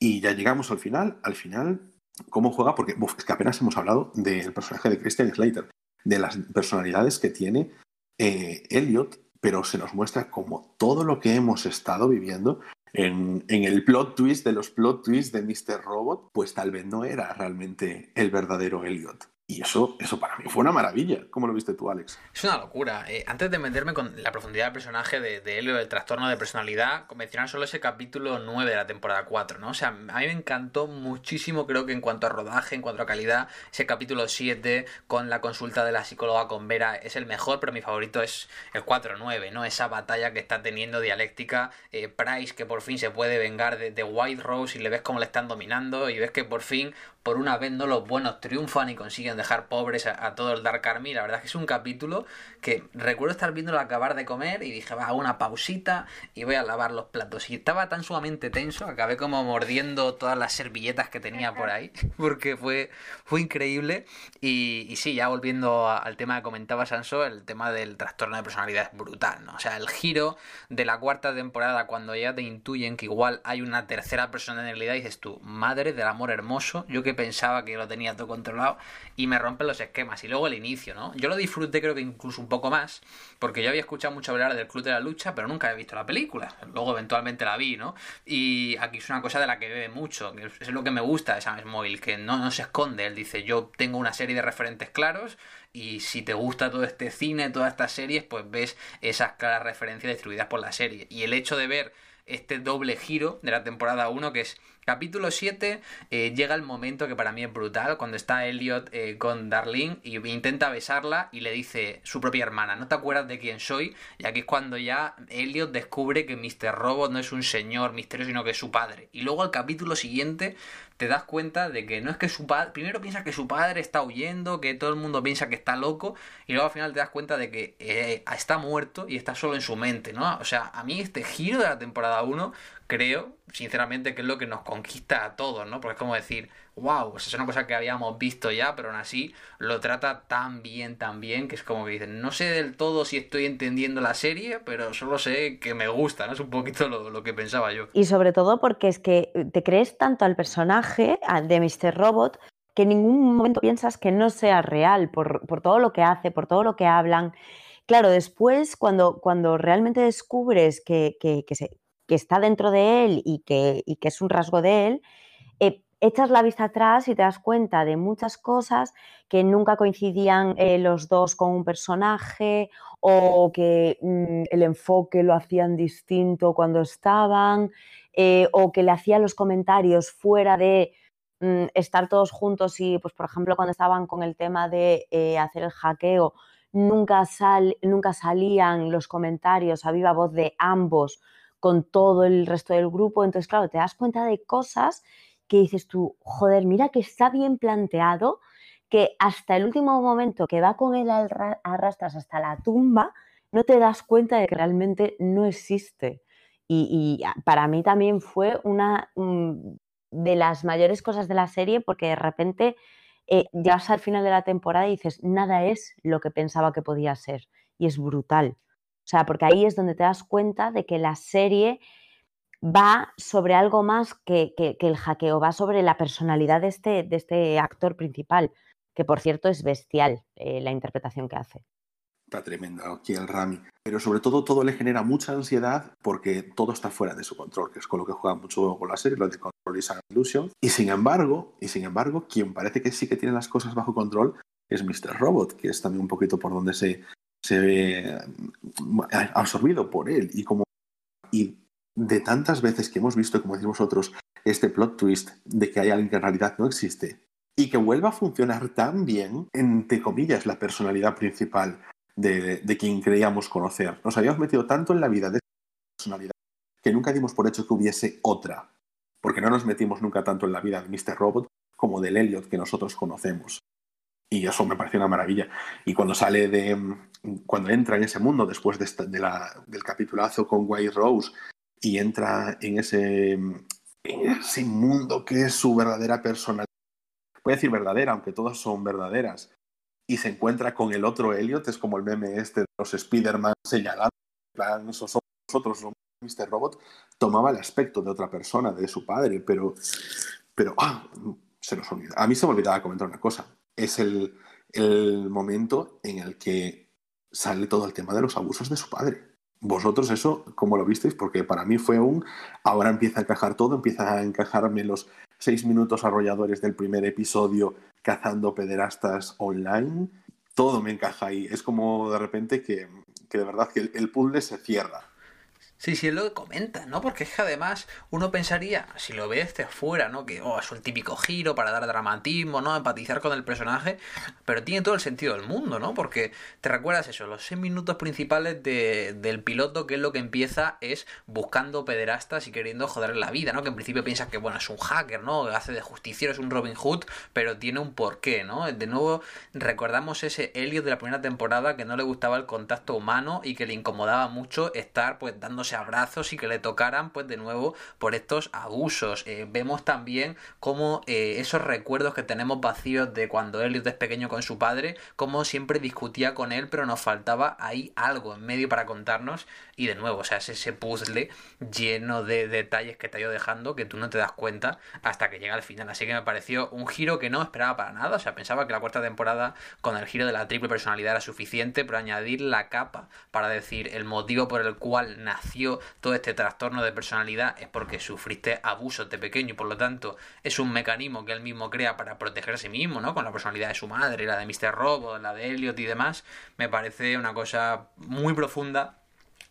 Y ya llegamos al final, al final, ¿cómo juega? Porque es que apenas hemos hablado del personaje de Christian Slater, de las personalidades que tiene eh, Elliot, pero se nos muestra como todo lo que hemos estado viviendo en, en, el plot twist de los plot twists de Mr. Robot, pues tal vez no era realmente el verdadero Elliot. Y eso, eso para mí fue una maravilla. ¿Cómo lo viste tú, Alex? Es una locura. Eh, antes de meterme con la profundidad del personaje de, de Helio, del trastorno de personalidad, mencionar solo ese capítulo 9 de la temporada 4, ¿no? O sea, a mí me encantó muchísimo, creo que en cuanto a rodaje, en cuanto a calidad, ese capítulo 7 con la consulta de la psicóloga con Vera es el mejor, pero mi favorito es el 4-9, ¿no? Esa batalla que está teniendo dialéctica, eh, Price que por fin se puede vengar de, de White Rose y le ves cómo le están dominando y ves que por fin por una vez no los buenos triunfan y consiguen dejar pobres a, todo el Dark Army. La verdad es que es un capítulo que recuerdo estar viéndolo acabar de comer y dije, va, hago una pausita y voy a lavar los platos. Y estaba tan sumamente tenso, acabé como mordiendo todas las servilletas que tenía por ahí, [laughs] porque fue, fue increíble. Y, y sí, ya volviendo al tema que comentaba Sanso, el tema del trastorno de personalidad es brutal, ¿no? O sea, el giro de la cuarta temporada, cuando ya te intuyen que igual hay una tercera personalidad, dices tú, madre del amor hermoso, yo que pensaba que lo tenía todo controlado y me rompen los esquemas. Y luego el inicio, ¿no? Yo lo disfruté creo que incluso un poco más, porque yo había escuchado mucho hablar del Club de la Lucha, pero nunca había visto la película. Luego eventualmente la vi, ¿no? Y aquí es una cosa de la que bebe mucho, que es lo que me gusta de Sam Smóvil, que no, no se esconde. Él dice, yo tengo una serie de referentes claros y si te gusta todo este cine, todas estas series, pues ves esas claras referencias distribuidas por la serie. Y el hecho de ver este doble giro de la temporada 1, que es Capítulo 7 eh, llega el momento que para mí es brutal, cuando está Elliot eh, con Darlene y intenta besarla y le dice su propia hermana, ¿no te acuerdas de quién soy? Y aquí es cuando ya Elliot descubre que Mr. Robot no es un señor misterioso, sino que es su padre. Y luego al capítulo siguiente te das cuenta de que no es que su padre, primero piensa que su padre está huyendo, que todo el mundo piensa que está loco, y luego al final te das cuenta de que eh, está muerto y está solo en su mente, ¿no? O sea, a mí este giro de la temporada 1 creo, sinceramente, que es lo que nos conquista a todos, ¿no? Porque es como decir, wow, pues es una cosa que habíamos visto ya, pero aún así lo trata tan bien, tan bien, que es como que dicen, no sé del todo si estoy entendiendo la serie, pero solo sé que me gusta, ¿no? Es un poquito lo, que pensaba yo. Y sobre todo porque es que te crees tanto al personaje de Mr. Robot que en ningún momento piensas que no sea real por, todo lo que hace, por todo lo que hablan. Claro, después cuando, cuando realmente descubres que, que, que, se, que está dentro de él y que, que es un rasgo de él, eh, echas la vista atrás y te das cuenta de muchas cosas que nunca coincidían eh, los dos con un personaje o que mm, el enfoque lo hacían distinto cuando estaban eh, o que le hacían los comentarios fuera de mm, estar todos juntos y, pues, por ejemplo, cuando estaban con el tema de hacer el hackeo, nunca, sal, nunca salían los comentarios a viva voz de ambos con todo el resto del grupo. Entonces, claro, te das cuenta de cosas que dices tú, joder, mira que está bien planteado, que hasta el último momento que va con él arrastras hasta la tumba, no te das cuenta de que realmente no existe. Y, para mí también fue una mm, de las mayores cosas de la serie porque de repente eh, llegas al final de la temporada y dices, nada es lo que pensaba que podía ser. Y es brutal. O sea, porque ahí es donde te das cuenta de que la serie va sobre algo más que, el hackeo, va sobre la personalidad de este, de este actor principal, que por cierto es bestial eh, la interpretación que hace. Está tremendo aquí el Rami. Pero sobre todo todo le genera mucha ansiedad porque todo está fuera de su control, que es con lo que juega mucho con la serie, lo de Control is Illusion. Y sin embargo, y sin embargo, quien parece que sí que tiene las cosas bajo control es Mr. Robot, que es también un poquito por donde se, se ve eh, absorbido por él y como y de tantas veces que hemos visto, como decimos vosotros, este plot twist de que hay alguien que en realidad no existe y que vuelva a funcionar tan bien, entre comillas, la personalidad principal de, quien creíamos conocer. Nos habíamos metido tanto en la vida de esa personalidad que nunca dimos por hecho que hubiese otra, porque no nos metimos nunca tanto en la vida de Mr. Robot como del Elliot que nosotros conocemos. Y eso me pareció una maravilla. Y cuando sale de. Cuando entra en ese mundo después de, la, del capitulazo con White Rose y entra en ese, en mundo que es su verdadera personalidad. Voy a decir verdadera, aunque todas son verdaderas. Y se encuentra con el otro Elliot, es como el meme este de los Spider-Man señalando, en plan, somos nosotros, Mr. Robot, tomaba el aspecto de otra persona, de su padre, pero, pero ah, se nos olvida. A mí se me olvidaba comentar una cosa es el, momento en el que sale todo el tema de los abusos de su padre. ¿Vosotros eso cómo lo visteis? Porque para mí fue un... Ahora empieza a encajar todo, empieza a encajarme los seis minutos arrolladores del primer episodio cazando pederastas online. Todo me encaja ahí. Es como de repente que, de verdad que el puzzle se cierra. Sí, sí, es lo que comenta, ¿no? Porque es que además uno pensaría, si lo ve desde fuera, ¿no? Que oh, es un típico giro para dar dramatismo, ¿no? Empatizar con el personaje, pero tiene todo el sentido del mundo, ¿no? Porque te recuerdas eso, los seis minutos principales de, del piloto, que es lo que empieza es buscando pederastas y queriendo joder la vida, ¿no? Que en principio piensas que, bueno, es un hacker, ¿no? Que hace de justiciero, es un Robin Hood, pero tiene un porqué, ¿no? De nuevo, recordamos ese Elliot de la primera temporada que no le gustaba el contacto humano y que le incomodaba mucho estar, pues, dándose abrazos y que le tocaran pues de nuevo por estos abusos. Eh, vemos también cómo eh, esos recuerdos que tenemos vacíos de cuando Elliot es pequeño con su padre, como siempre discutía con él, pero nos faltaba ahí algo en medio para contarnos y de nuevo, o sea, es ese puzzle lleno de detalles que te ha ido dejando que tú no te das cuenta hasta que llega al final. Así que me pareció un giro que no esperaba para nada. O sea, pensaba que la cuarta temporada con el giro de la triple personalidad era suficiente, pero añadir la capa para decir el motivo por el cual nació todo este trastorno de personalidad es porque sufriste abusos de pequeño y por lo tanto es un mecanismo que él mismo crea para proteger a sí mismo, ¿no? Con la personalidad de su madre, la de Mr. Robo, la de Elliot y demás. Me parece una cosa muy profunda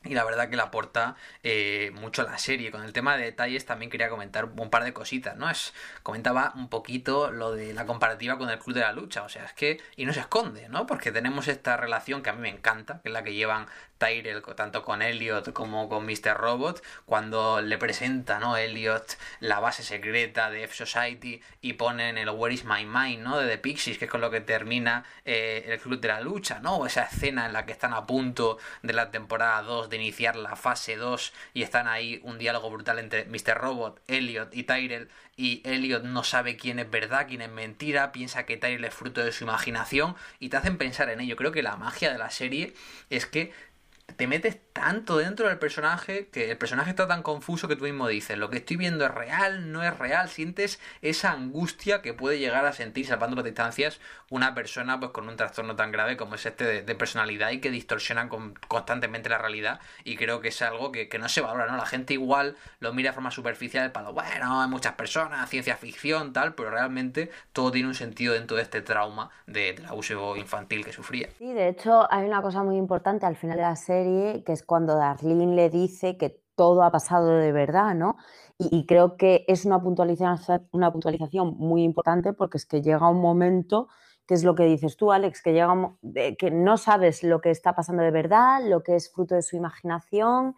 y la verdad que le aporta eh, mucho a la serie. Con el tema de detalles también quería comentar un par de cositas, ¿no? Es, comentaba un poquito lo de la comparativa con el Club de la Lucha, o sea, es que, y no se esconde, ¿no? Porque tenemos esta relación que a mí me encanta, que es la que llevan Tyrell, tanto con Elliot como con Mr. Robot, cuando le presenta, ¿no? Elliot la base secreta de F-Society y ponen el Where is My Mind, ¿no? De The Pixies, que es con lo que termina eh, el Club de la Lucha, ¿no? Esa escena en la que están a punto de la temporada 2 de iniciar la fase 2 y están ahí un diálogo brutal entre Mr. Robot, Elliot y Tyrell y Elliot no sabe quién es verdad, quién es mentira, piensa que Tyrell es fruto de su imaginación y te hacen pensar en ello. Creo que la magia de la serie es que te metes tanto dentro del personaje que el personaje está tan confuso que tú mismo dices, lo que estoy viendo es real, no es real, sientes esa angustia que puede llegar a sentir, salvando las distancias, una persona pues con un trastorno tan grave como es este de, personalidad y que distorsiona constantemente la realidad y creo que es algo que, no se valora, ¿no? La gente igual lo mira de forma superficial para, bueno, hay muchas personas, ciencia ficción, tal, pero realmente todo tiene un sentido dentro de este trauma del abuso infantil que sufría. Sí, de hecho hay una cosa muy importante al final de la serie que es cuando Darlene le dice que todo ha pasado de verdad, ¿no? Y, creo que es una puntualización, una puntualización muy importante porque es que llega un momento, que es lo que dices tú, Alex, que llega que no sabes lo que está pasando de verdad, lo que es fruto de su imaginación,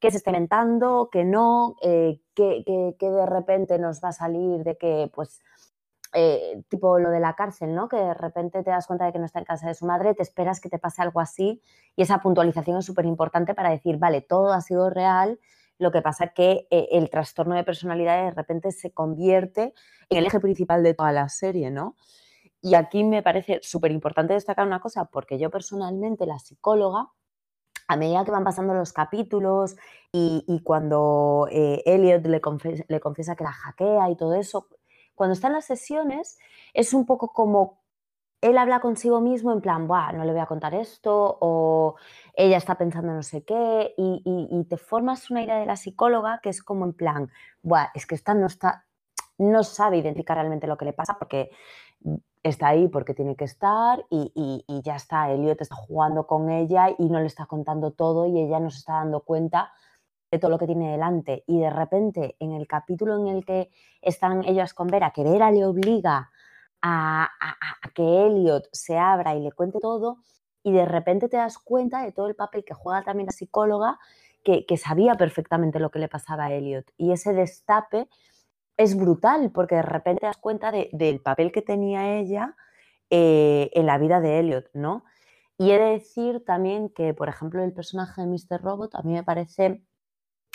que se está inventando, que no, eh, que, de repente nos va a salir de que, pues, eh, tipo lo de la cárcel, ¿no? Que de repente te das cuenta de que no está en casa de su madre, te esperas que te pase algo así y esa puntualización es súper importante para decir, vale, todo ha sido real, lo que pasa que eh, el trastorno de personalidad de repente se convierte en el eje principal de toda la serie, ¿no? Y aquí me parece súper importante destacar una cosa, porque yo personalmente, la psicóloga, a medida que van pasando los capítulos y, cuando eh, Elliot le, le, confiesa que la hackea y todo eso, cuando está en las sesiones es un poco como él habla consigo mismo en plan, Buah, no le voy a contar esto, o ella está pensando no sé qué, y, te formas una idea de la psicóloga que es como en plan, Buah, es que esta no está, no sabe identificar realmente lo que le pasa porque está ahí porque tiene que estar y, y ya está, Elliot está jugando con ella y no le está contando todo y ella no se está dando cuenta de todo lo que tiene delante. Y de repente, en el capítulo en el que están ellos con Vera, que Vera le obliga a, que Elliot se abra y le cuente todo, y de repente te das cuenta de todo el papel que juega también la psicóloga, que, sabía perfectamente lo que le pasaba a Elliot. Y ese destape es brutal porque de repente te das cuenta del papel que tenía ella eh, en la vida de Elliot, ¿no? Y he de decir también que, por ejemplo, el personaje de Mr. Robot a mí me parece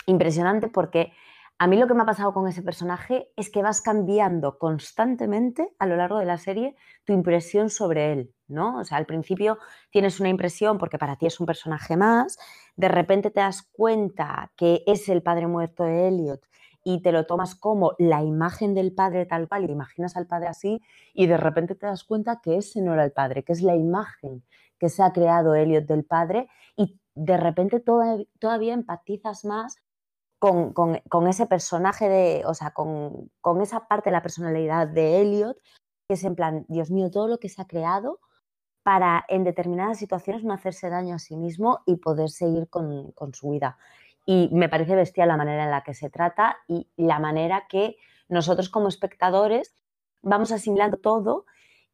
impresionante porque a mí lo que me ha pasado con ese personaje es que vas cambiando constantemente a lo largo de la serie tu impresión sobre él, ¿no? O sea, al principio tienes una impresión porque para ti es un personaje más, de repente te das cuenta que es el padre muerto de Elliot y te lo tomas como la imagen del padre tal cual y imaginas al padre así y de repente te das cuenta que ese no era el padre, que es la imagen que se ha creado Elliot del padre y de repente todavía empatizas más con, ese personaje de, o sea, con, esa parte de la personalidad de Elliot, que es en plan, Dios mío, todo lo que se ha creado para en determinadas situaciones no hacerse daño a sí mismo y poder seguir con, con su vida. Y me parece bestial la manera en la que se trata y la manera que nosotros como espectadores vamos asimilando todo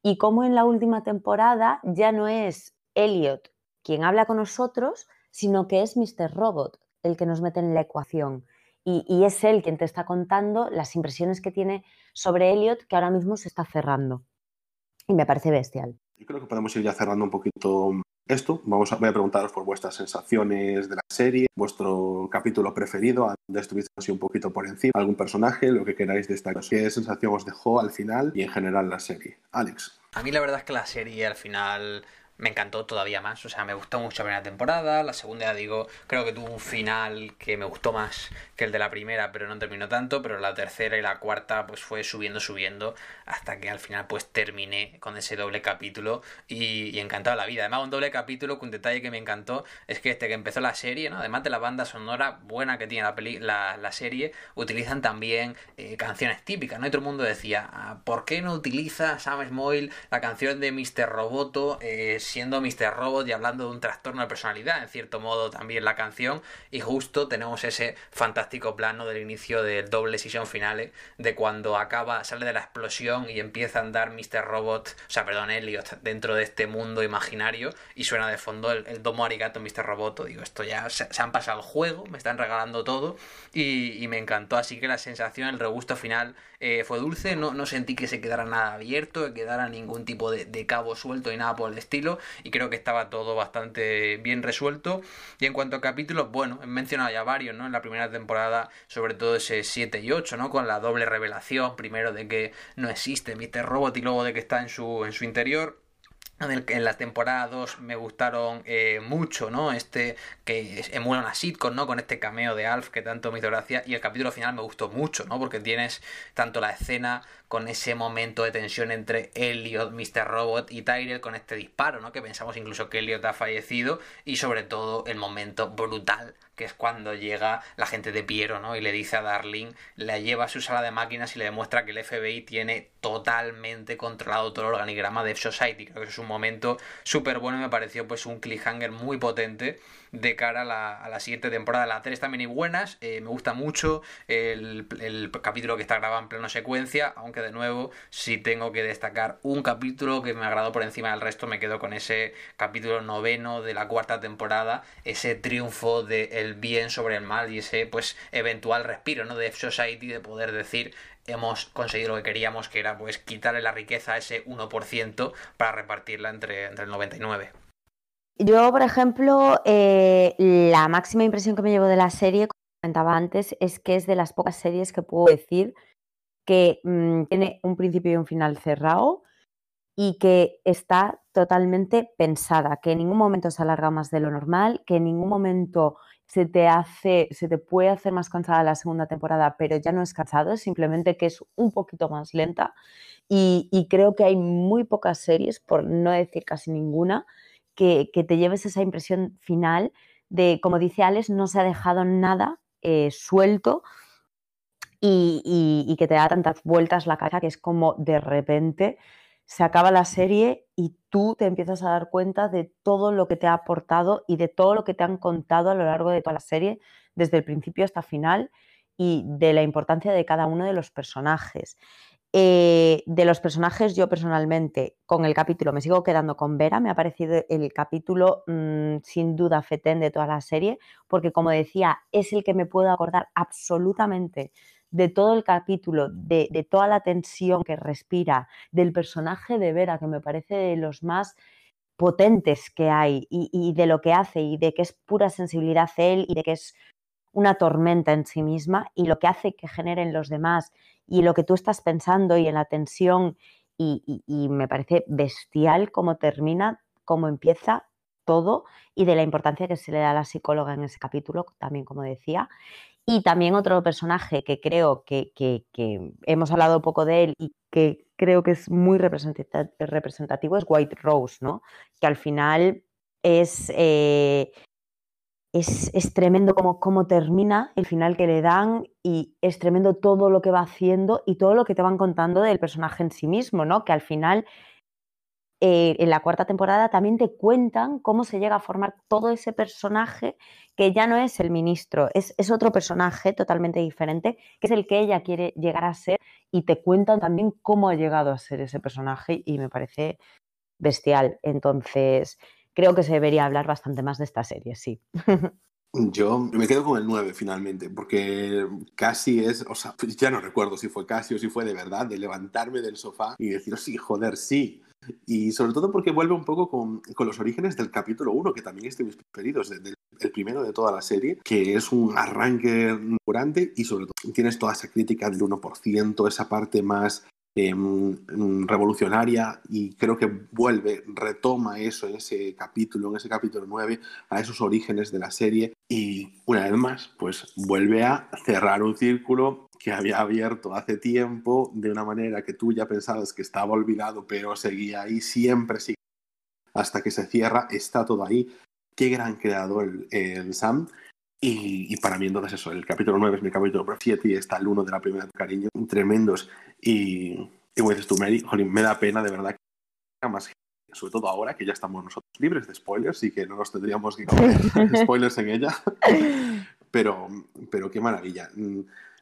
y como en la última temporada ya no es Elliot quien habla con nosotros, sino que es Mr. Robot el que nos mete en la ecuación. Y, es él quien te está contando las impresiones que tiene sobre Elliot que ahora mismo se está cerrando. Y me parece bestial. Yo creo que podemos ir ya cerrando un poquito esto. Vamos a, voy a preguntaros por vuestras sensaciones de la serie, vuestro capítulo preferido, donde estuviste así un poquito por encima, algún personaje, lo que queráis destacar. ¿Qué sensación os dejó al final y en general la serie? Alex. A mí la verdad es que la serie al final me encantó todavía más. O sea, me gustó mucho la primera temporada. La segunda, digo, creo que tuvo un final que me gustó más que el de la primera, pero no terminó tanto. Pero la tercera y la cuarta, pues fue subiendo, subiendo, hasta que al final, pues terminé con ese doble capítulo y, y encantado la vida. Además, un doble capítulo con un detalle que me encantó es que este que empezó la serie, ¿no? Además de la banda sonora buena que tiene la, la, serie, utilizan también eh, canciones típicas, ¿no? Y todo el mundo decía, ah, ¿por qué no utiliza Sam Smile la canción de Mr. Roboto? Eh, siendo Mr. Robot y hablando de un trastorno de personalidad, en cierto modo también la canción, y justo tenemos ese fantástico plano del inicio del doble sesión finale, de cuando acaba, sale de la explosión y empieza a andar Mr. Robot, o sea, perdón, Elliot, dentro de este mundo imaginario, y suena de fondo el, domo arigato Mr. Robot, digo, esto ya se, han pasado el juego, me están regalando todo, y, me encantó, así que la sensación, el regusto final eh, fue dulce, no, no sentí que se quedara nada abierto, que quedara ningún tipo de, de cabo suelto y nada por el estilo, y creo que estaba todo bastante bien resuelto. Y en cuanto a capítulos, bueno, he mencionado ya varios, ¿no? En la primera temporada, sobre todo ese 7 y 8, ¿no? Con la doble revelación, primero de que no existe Mr. Robot y luego de que está en su, en su interior. En, las temporadas 2 me gustaron eh, mucho, ¿no? Este que emula una sitcom, ¿no? Con este cameo de Alf que tanto me hizo gracia. Y el capítulo final me gustó mucho, ¿no? Porque tienes tanto la escena con ese momento de tensión entre Elliot, Mr. Robot y Tyrell con este disparo, ¿no? Que pensamos incluso que Elliot ha fallecido. Y sobre todo el momento brutal que es cuando llega la gente de Piero, ¿no? Y le dice a Darling, la lleva a su sala de máquinas y le demuestra que el FBI tiene totalmente controlado todo el organigrama de F-Society. Creo que eso es un momento súper bueno me pareció pues un cliffhanger muy potente de cara a la, la siguiente temporada. Las tres también y buenas, eh, me gusta mucho el, capítulo que está grabado en pleno secuencia, aunque de nuevo, si tengo que destacar un capítulo que me agradó por encima del resto, me quedo con ese capítulo noveno de la cuarta temporada, ese triunfo del bien sobre el mal y ese pues eventual respiro ¿no? de F-Society de poder decir hemos conseguido lo que queríamos, que era pues quitarle la riqueza a ese 1% para repartirla entre, entre el 99%. Yo, por ejemplo, eh, la máxima impresión que me llevo de la serie, como comentaba antes, es que es de las pocas series que puedo decir que mm, tiene un principio y un final cerrado y que está totalmente pensada, que en ningún momento se alarga más de lo normal, que en ningún momento se te hace, se te puede hacer más cansada la segunda temporada, pero ya no es cansado, simplemente que es un poquito más lenta. y creo que hay muy pocas series, por no decir casi ninguna, que, te lleves esa impresión final de, como dice Alex, no se ha dejado nada eh, suelto y, que te da tantas vueltas la cara que es como de repente se acaba la serie y tú te empiezas a dar cuenta de todo lo que te ha aportado y de todo lo que te han contado a lo largo de toda la serie, desde el principio hasta final, y de la importancia de cada uno de los personajes. Eh, de los personajes, yo personalmente, con el capítulo me sigo quedando con Vera, me ha parecido el capítulo mm, sin duda fetén de toda la serie, porque como decía, es el que me puedo acordar absolutamente de todo el capítulo, de, toda la tensión que respira, del personaje de Vera, que me parece de los más potentes que hay y, y, de lo que hace y de que es pura sensibilidad él y de que es una tormenta en sí misma y lo que hace que generen los demás y lo que tú estás pensando y en la tensión y, me parece bestial cómo termina, cómo empieza todo y de la importancia que se le da a la psicóloga en ese capítulo, también como decía. Y también otro personaje que creo que, hemos hablado poco de él y que creo que es muy representativo es White Rose, ¿no? Que al final es eh, es, tremendo cómo, termina el final que le dan y es tremendo todo lo que va haciendo y todo lo que te van contando del personaje en sí mismo, ¿no? Que al final, eh, en la cuarta temporada también te cuentan cómo se llega a formar todo ese personaje que ya no es el ministro, es, es otro personaje totalmente diferente, que es el que ella quiere llegar a ser y te cuentan también cómo ha llegado a ser ese personaje y me parece bestial. Entonces, creo que se debería hablar bastante más de esta serie, sí. [laughs] Yo me quedo con el 9 finalmente, porque casi es, o sea, ya no recuerdo si fue casi o si fue de verdad, de levantarme del sofá y decir, sí, joder, sí. Y sobre todo porque vuelve un poco con, con los orígenes del capítulo 1, que también es de mis preferidos, el primero de toda la serie, que es un arranque grande y sobre todo tienes toda esa crítica del 1%, esa parte más Em, revolucionaria y creo que vuelve, retoma eso en ese capítulo, en ese capítulo 9, a esos orígenes de la serie y una vez más, pues vuelve a cerrar un círculo que había abierto hace tiempo de una manera que tú ya pensabas que estaba olvidado, pero seguía ahí, siempre sigue hasta que se cierra, está todo ahí. Qué gran creador el, Sam. Y, para mí entonces eso, el capítulo 9 es mi capítulo 7 y está el 1 de la primera cariño, tremendos. Y, y como dices tú, Mary, me da pena de verdad que más sobre todo ahora que ya estamos nosotros libres de spoilers y que no nos tendríamos que comer [laughs] spoilers en ella. pero, pero qué maravilla. Mm,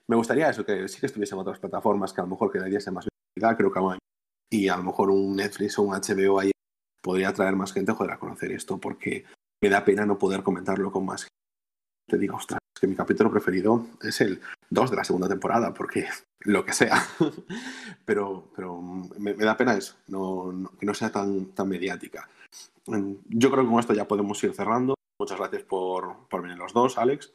me gustaría eso, que sí que estuviesen otras plataformas que a lo mejor que más visibilidad, creo que y a lo mejor un Netflix o un HBO ahí podría atraer más gente a conocer esto, porque me da pena no poder comentarlo con más gente te digo, ostras, que mi capítulo preferido es el 2 de la segunda temporada, porque lo que sea. [laughs] pero pero me, da pena eso, no, que no sea tan, tan mediática. Yo creo que con esto ya podemos ir cerrando. Muchas gracias por, por venir los dos, Alex.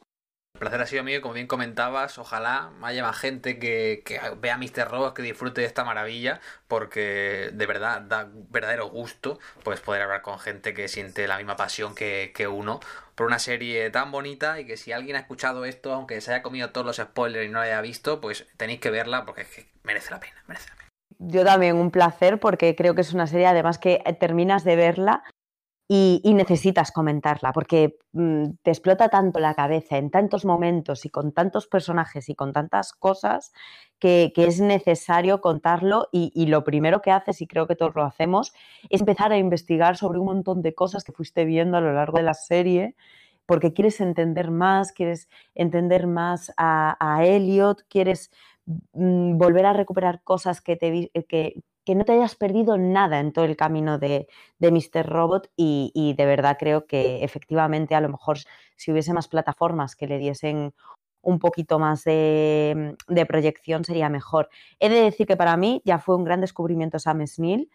El placer ha sido mío, como bien comentabas, ojalá haya más gente que, que vea Mr. Robot, que disfrute de esta maravilla, porque de verdad da verdadero gusto pues poder hablar con gente que siente la misma pasión que, uno por una serie tan bonita y que si alguien ha escuchado esto, aunque se haya comido todos los spoilers y no la haya visto, pues tenéis que verla porque es que merece la pena, merece la pena. Yo también un placer porque creo que es una serie además que terminas de verla y, necesitas comentarla porque mm, te explota tanto la cabeza en tantos momentos y con tantos personajes y con tantas cosas que, es necesario contarlo y, lo primero que haces, y creo que todos lo hacemos, es empezar a investigar sobre un montón de cosas que fuiste viendo a lo largo de la serie porque quieres entender más, quieres entender más a, Elliot, quieres mm, volver a recuperar cosas que, te, que, que no te hayas perdido nada en todo el camino de, de Mr. Robot y, de verdad creo que efectivamente a lo mejor si hubiese más plataformas que le diesen un poquito más de, proyección sería mejor. He de decir que para mí ya fue un gran descubrimiento Sam Smith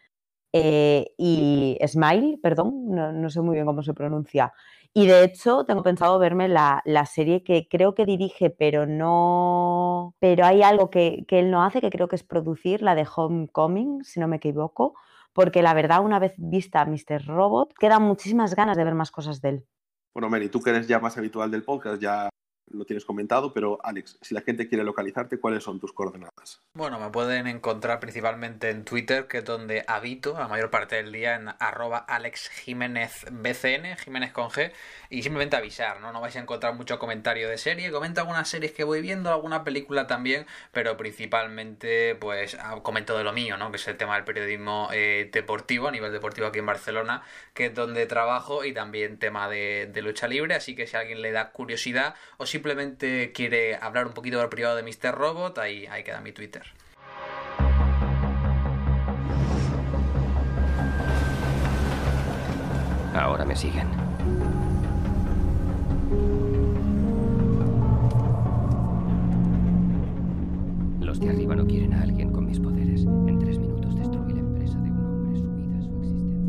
eh, y Smile, perdón, no, sé muy bien cómo se pronuncia. Y de hecho, tengo pensado verme la, serie que creo que dirige, pero no. Pero hay algo que, él no hace, que creo que es producir, la de Homecoming, si no me equivoco. Porque la verdad, una vez vista Mr. Robot, quedan muchísimas ganas de ver más cosas de él. Bueno, Mary, tú que eres ya más habitual del podcast, ya lo tienes comentado, pero Alex, si la gente quiere localizarte, ¿cuáles son tus coordenadas? Bueno, me pueden encontrar principalmente en Twitter, que es donde habito la mayor parte del día, en arroba Alex Jiménez BCN, Jiménez con G, y simplemente avisar, ¿no? No vais a encontrar mucho comentario de serie. Comento algunas series que voy viendo, alguna película también, pero principalmente, pues, ah, comento de lo mío, ¿no? Que es el tema del periodismo eh, deportivo, a nivel deportivo aquí en Barcelona, que es donde trabajo, y también tema de, lucha libre. Así que si a alguien le da curiosidad o simplemente quiere hablar un poquito del privado de Mr. Robot, ahí, ahí queda mi Twitter. Ahora me siguen. Los de arriba no quieren a alguien con mis poderes. En tres minutos destruí la empresa de un hombre, su vida, su existencia.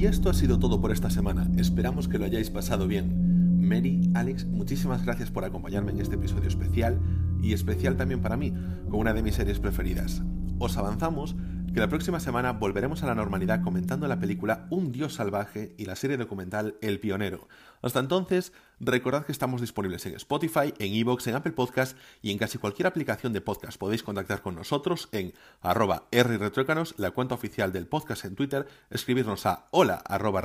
Y esto ha sido todo por esta semana. Esperamos que lo hayáis pasado bien. Mary, Alex, muchísimas gracias por acompañarme en este episodio especial y especial también para mí, con una de mis series preferidas. Os avanzamos que la próxima semana volveremos a la normalidad comentando la película Un Dios Salvaje y la serie documental El Pionero. Hasta entonces, recordad que estamos disponibles en Spotify, en Evox, en Apple Podcast y en casi cualquier aplicación de podcast. Podéis contactar con nosotros en arroba rretruécanos, la cuenta oficial del podcast en Twitter, escribirnos a hola arroba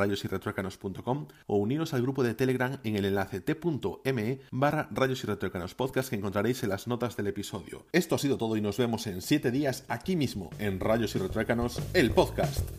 o uniros al grupo de Telegram en el enlace t.me barra rayos y retruécanos podcast que encontraréis en las notas del episodio. Esto ha sido todo y nos vemos en 7 días aquí mismo en Rayos y Retruécanos, el podcast.